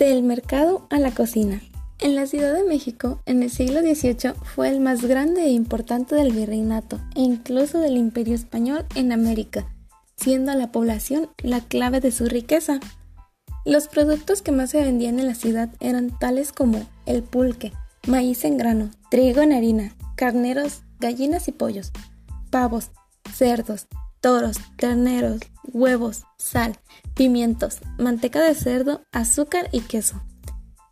Del mercado a la cocina. En la Ciudad de México, en el siglo XVIII, fue el más grande e importante del virreinato e incluso del imperio español en América, siendo la población la clave de su riqueza. Los productos que más se vendían en la ciudad eran tales como el pulque, maíz en grano, trigo en harina, carneros, gallinas y pollos, pavos, cerdos, toros, terneros, huevos, sal, pimientos, manteca de cerdo, azúcar y queso.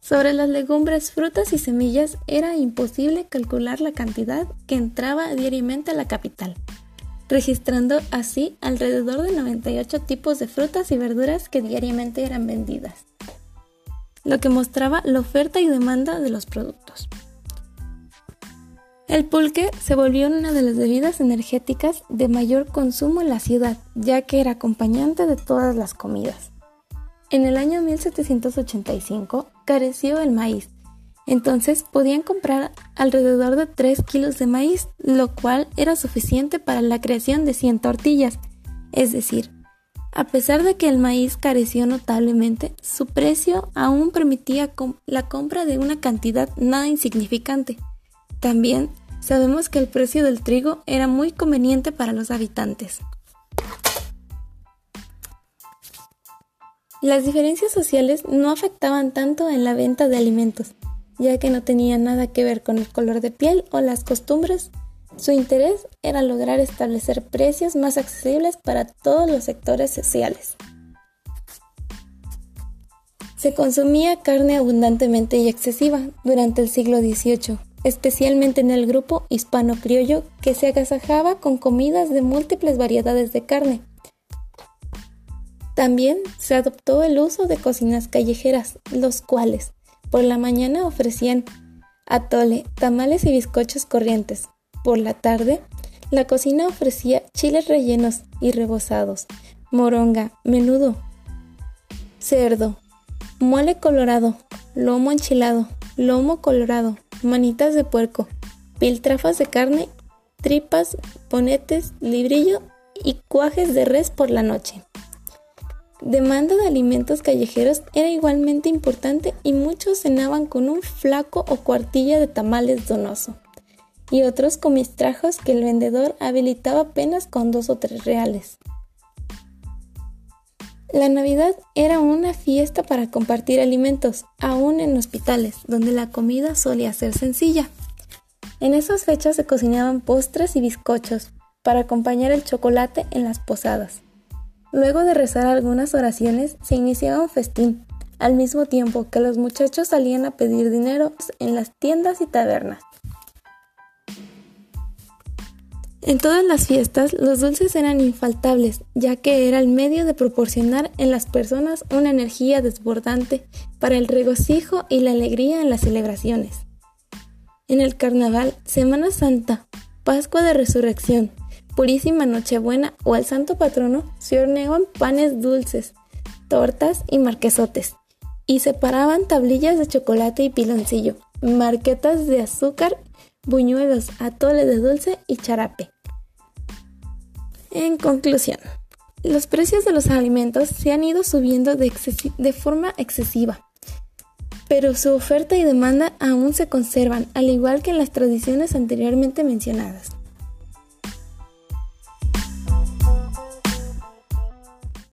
Sobre las legumbres, frutas y semillas era imposible calcular la cantidad que entraba diariamente a la capital, registrando así alrededor de 98 tipos de frutas y verduras que diariamente eran vendidas, lo que mostraba la oferta y demanda de los productos. El pulque se volvió una de las bebidas energéticas de mayor consumo en la ciudad, ya que era acompañante de todas las comidas. En el año 1785 careció el maíz, entonces podían comprar alrededor de 3 kilos de maíz, lo cual era suficiente para la creación de 100 tortillas. Es decir, a pesar de que el maíz careció notablemente, su precio aún permitía la compra de una cantidad nada insignificante. También sabemos que el precio del trigo era muy conveniente para los habitantes. Las diferencias sociales no afectaban tanto en la venta de alimentos, ya que no tenían nada que ver con el color de piel o las costumbres. Su interés era lograr establecer precios más accesibles para todos los sectores sociales. Se consumía carne abundantemente y excesiva durante el siglo XVIII, especialmente en el grupo hispano-criollo que se agasajaba con comidas de múltiples variedades de carne. También se adoptó el uso de cocinas callejeras, los cuales por la mañana ofrecían atole, tamales y bizcochos corrientes. Por la tarde, la cocina ofrecía chiles rellenos y rebozados, moronga, menudo, cerdo, mole colorado, lomo enchilado, lomo colorado, manitas de puerco, piltrafas de carne, tripas, ponetes, librillo y cuajes de res por la noche. Demanda de alimentos callejeros era igualmente importante y muchos cenaban con un flaco o cuartilla de tamales donoso y otros con mistrajos que el vendedor habilitaba apenas con dos o tres reales. La Navidad era una fiesta para compartir alimentos, aún en hospitales, donde la comida solía ser sencilla. En esas fechas se cocinaban postres y bizcochos para acompañar el chocolate en las posadas. Luego de rezar algunas oraciones, se iniciaba un festín, al mismo tiempo que los muchachos salían a pedir dinero en las tiendas y tabernas. En todas las fiestas los dulces eran infaltables, ya que era el medio de proporcionar en las personas una energía desbordante para el regocijo y la alegría en las celebraciones. En el carnaval, Semana Santa, Pascua de Resurrección, Purísima Nochebuena o el Santo Patrono se horneaban panes dulces, tortas y marquesotes, y separaban tablillas de chocolate y piloncillo, marquetas de azúcar, buñuelos, atole de dulce y charape. En conclusión, los precios de los alimentos se han ido subiendo de, de, forma excesiva, pero su oferta y demanda aún se conservan, al igual que en las tradiciones anteriormente mencionadas.